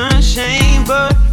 Shame, but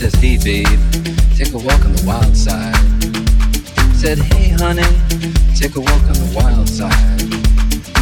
says, hey babe, take a walk on the wild side. Said, hey honey, take a walk on the wild side.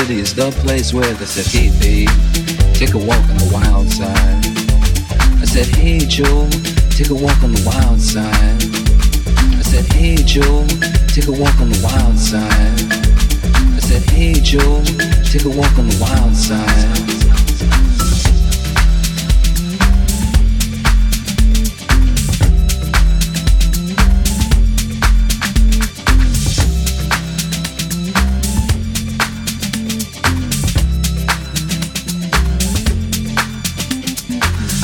city is the place where they said, hey, babe, take a walk on the wild side. I said, hey, Joe, take a walk on the wild side. I said, hey, Joe, take a walk on the wild side. I said, hey, Joe, take a walk on the wild side.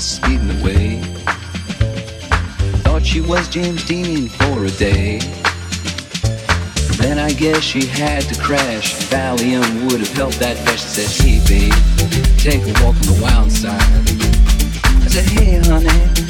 just speeding away. Thought she was James Dean for a day. Then I guess she had to crash. Valium would have helped that bitch. Said, hey babe, take a walk on the wild side. I said, hey honey.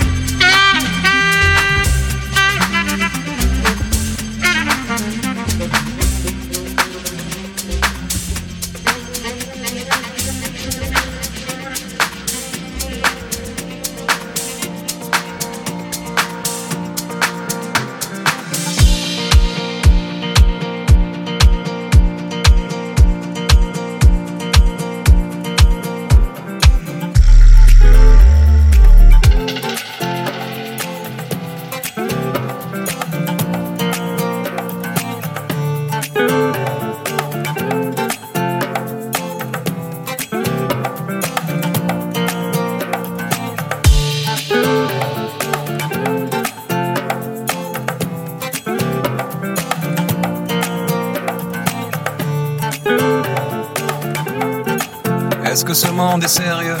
ce monde est sérieux.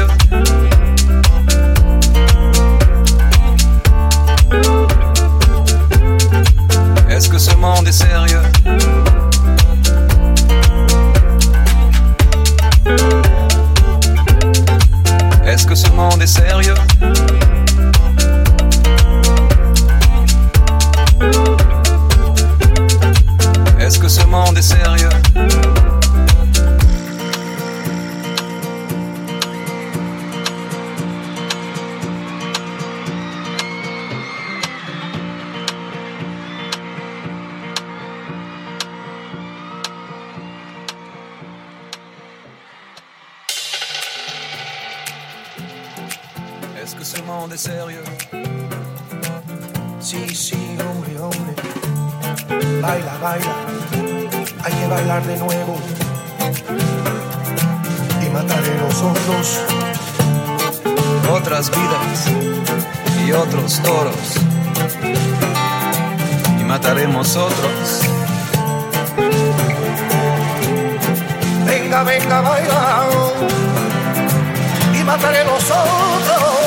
Otros. Otras vidas y otros toros. Y mataremos otros. Venga, venga, baila. Y mataré los otros.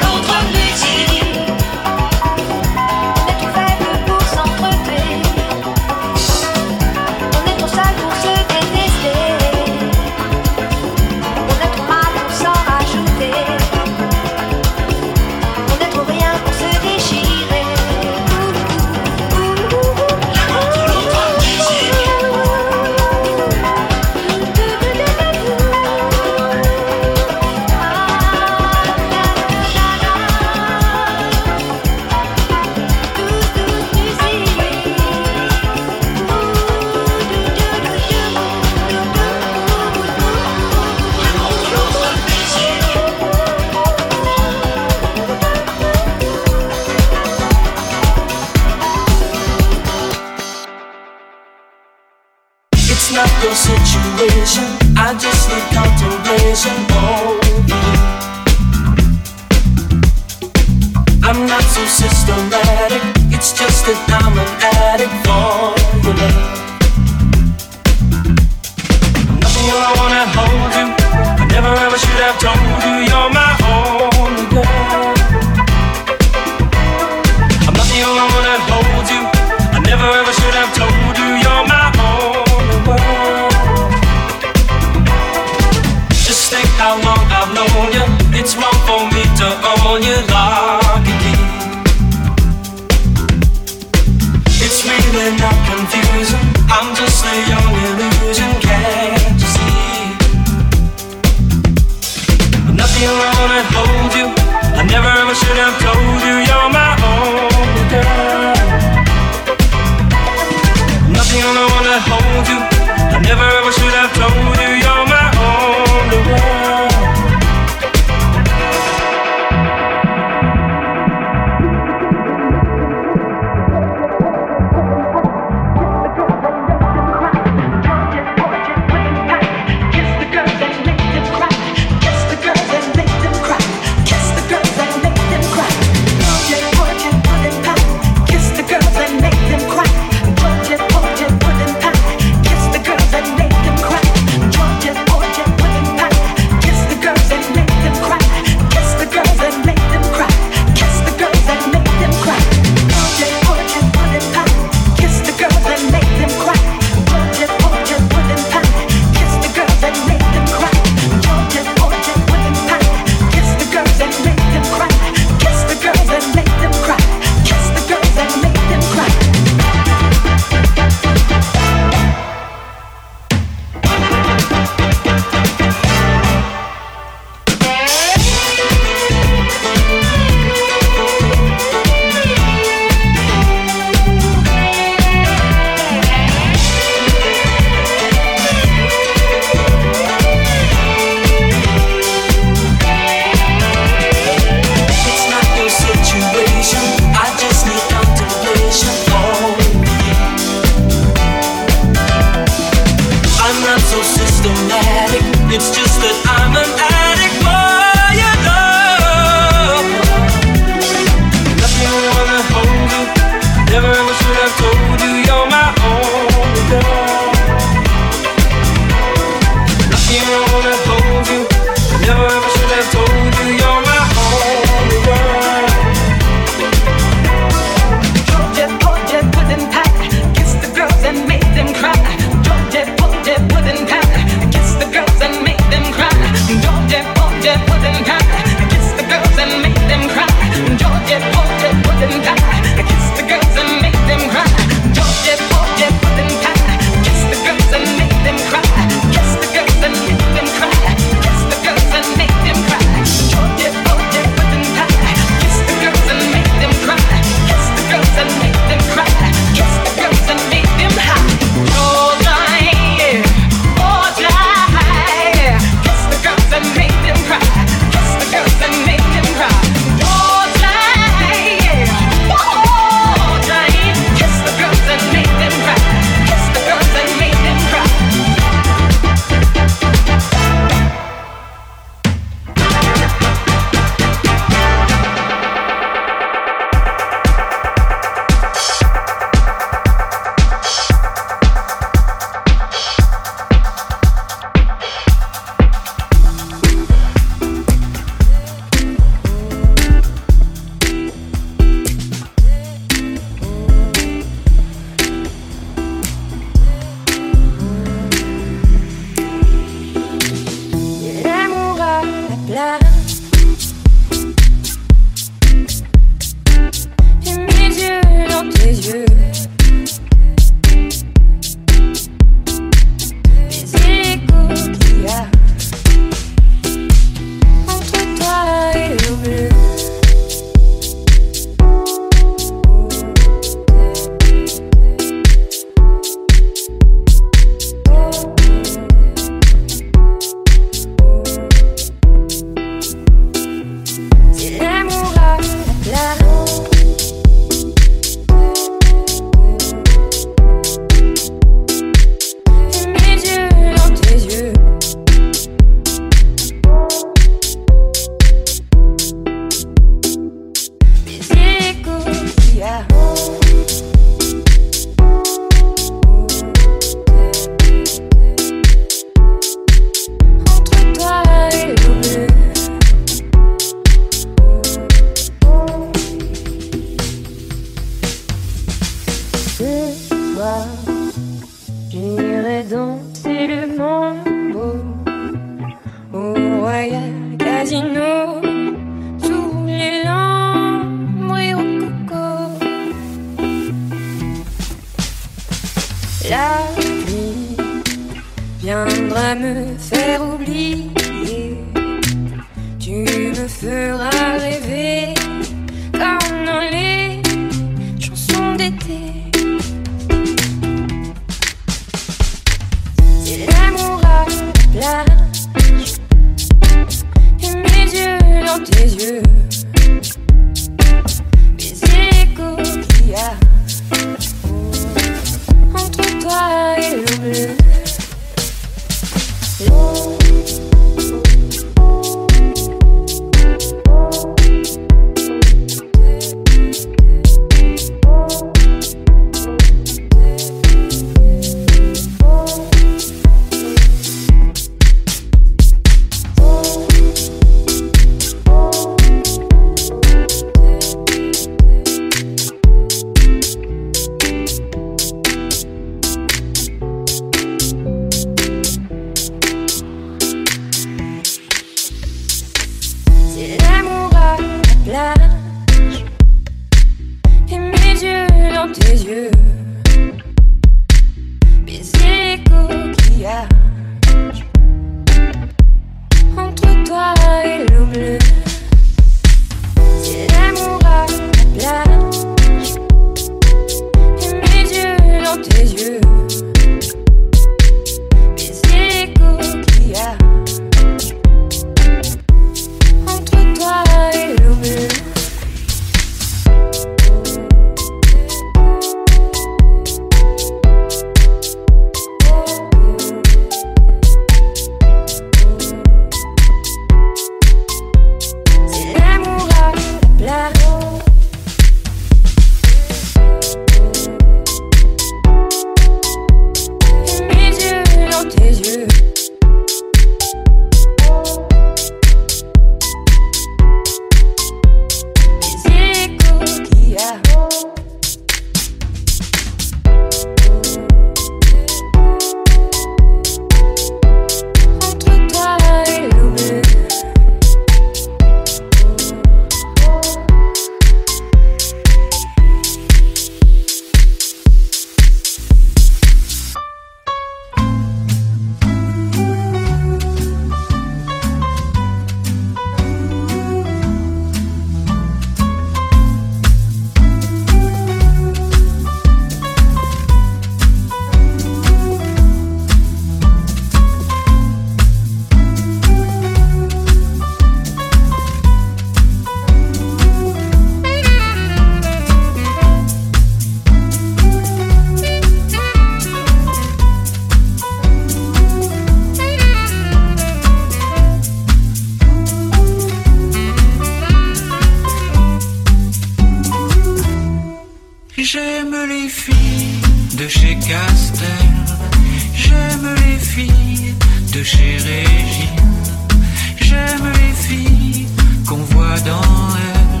dans elle.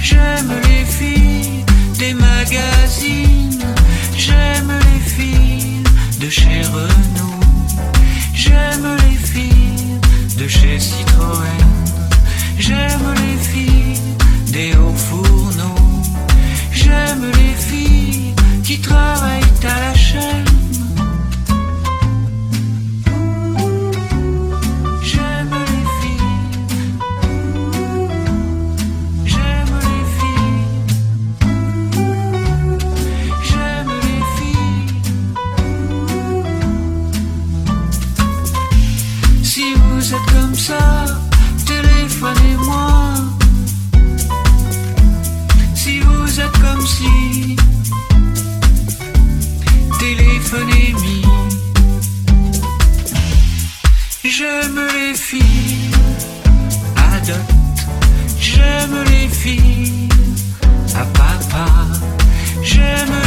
J'aime les filles des magazines, j'aime les filles de chez Renault, j'aime les filles de chez Citroën, j'aime les filles des hauts fourneaux, j'aime les filles qui travaillent à la chaîne. J'aime les filles. À papa, j'aime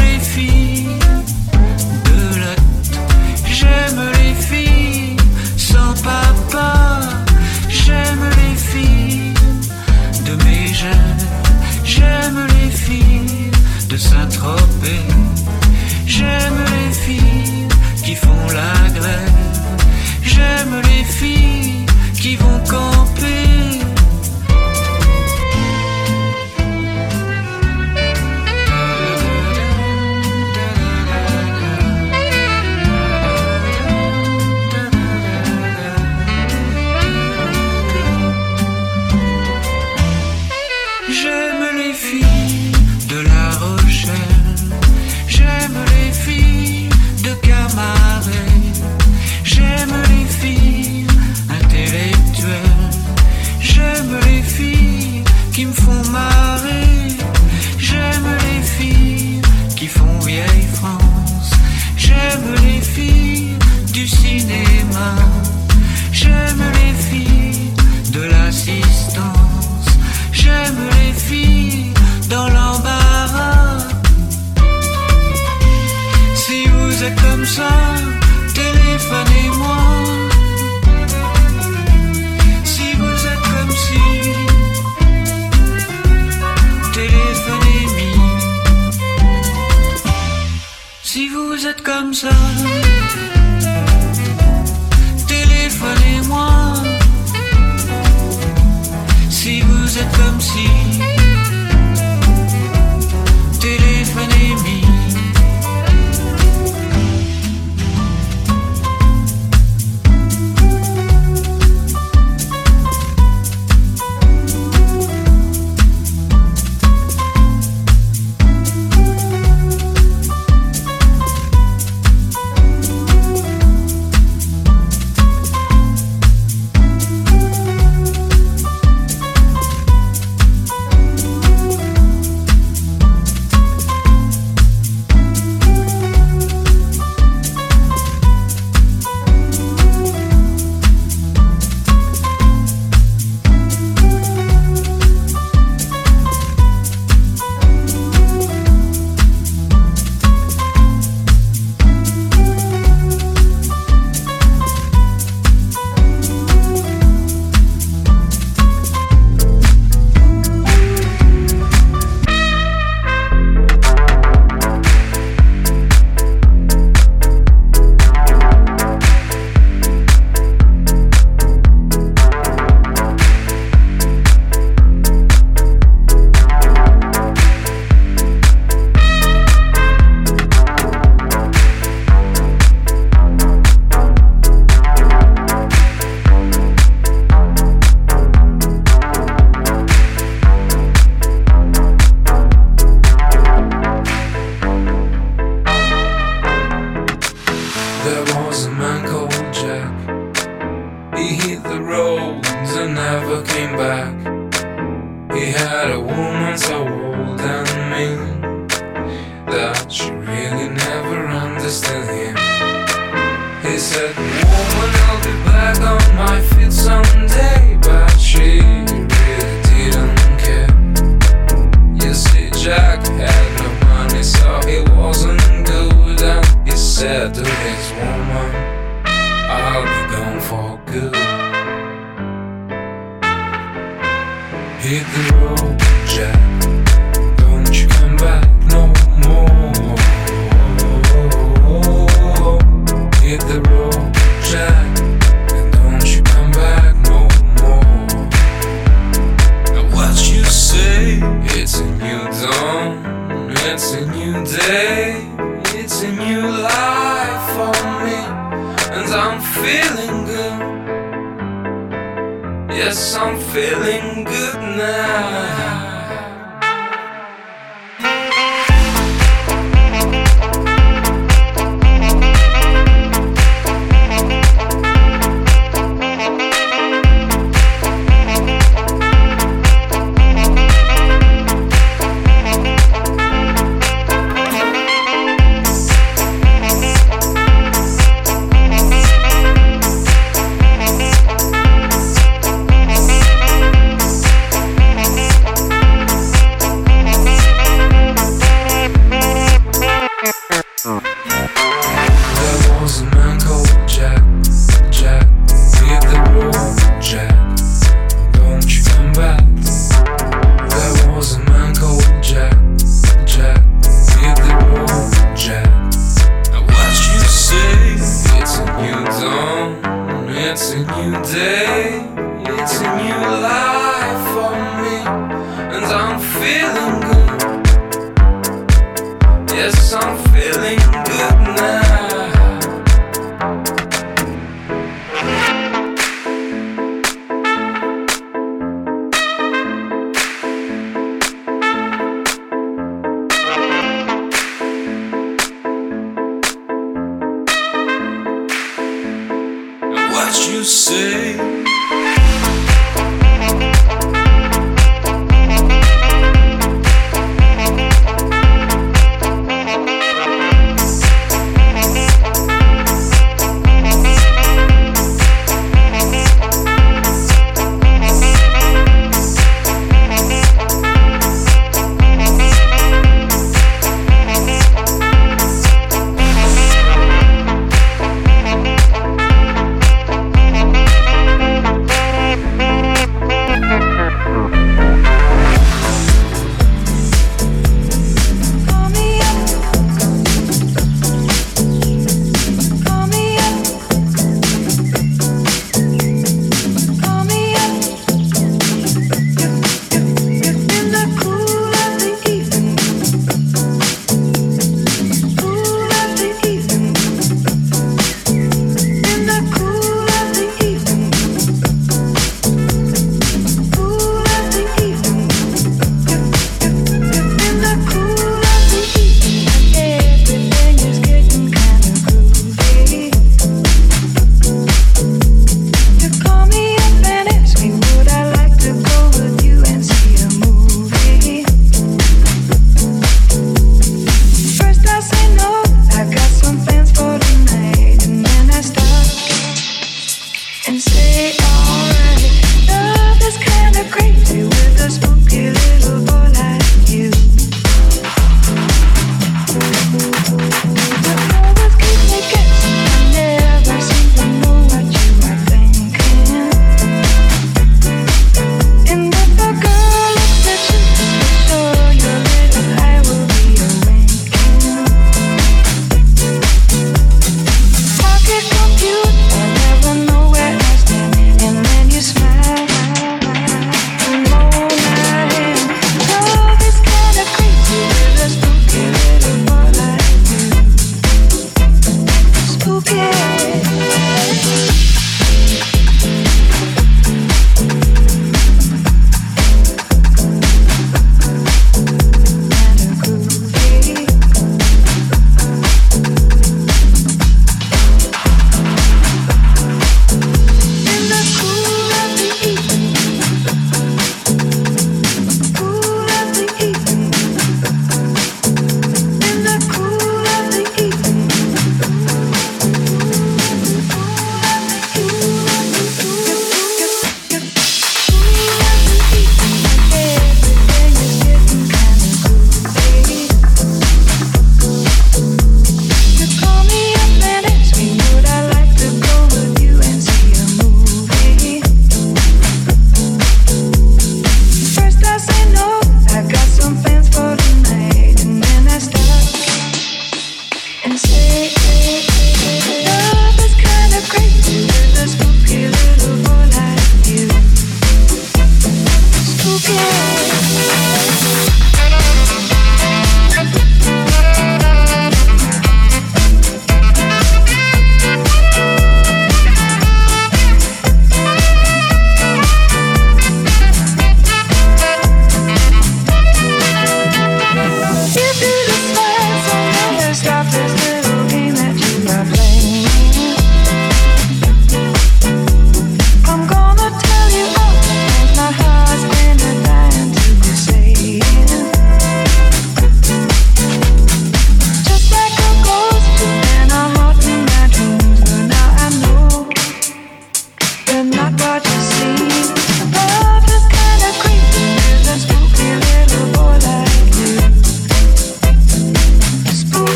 comme ça, téléphonez-moi. Si vous êtes comme si, téléphonez-moi. Si vous êtes comme ça, téléphonez-moi. Si vous êtes comme si. back had no money, so he wasn't good. And he said to his woman, I'll be gone for good. He grew up, Jack. It's a new life for me, and I'm feeling good. Yes, I'm feeling good now.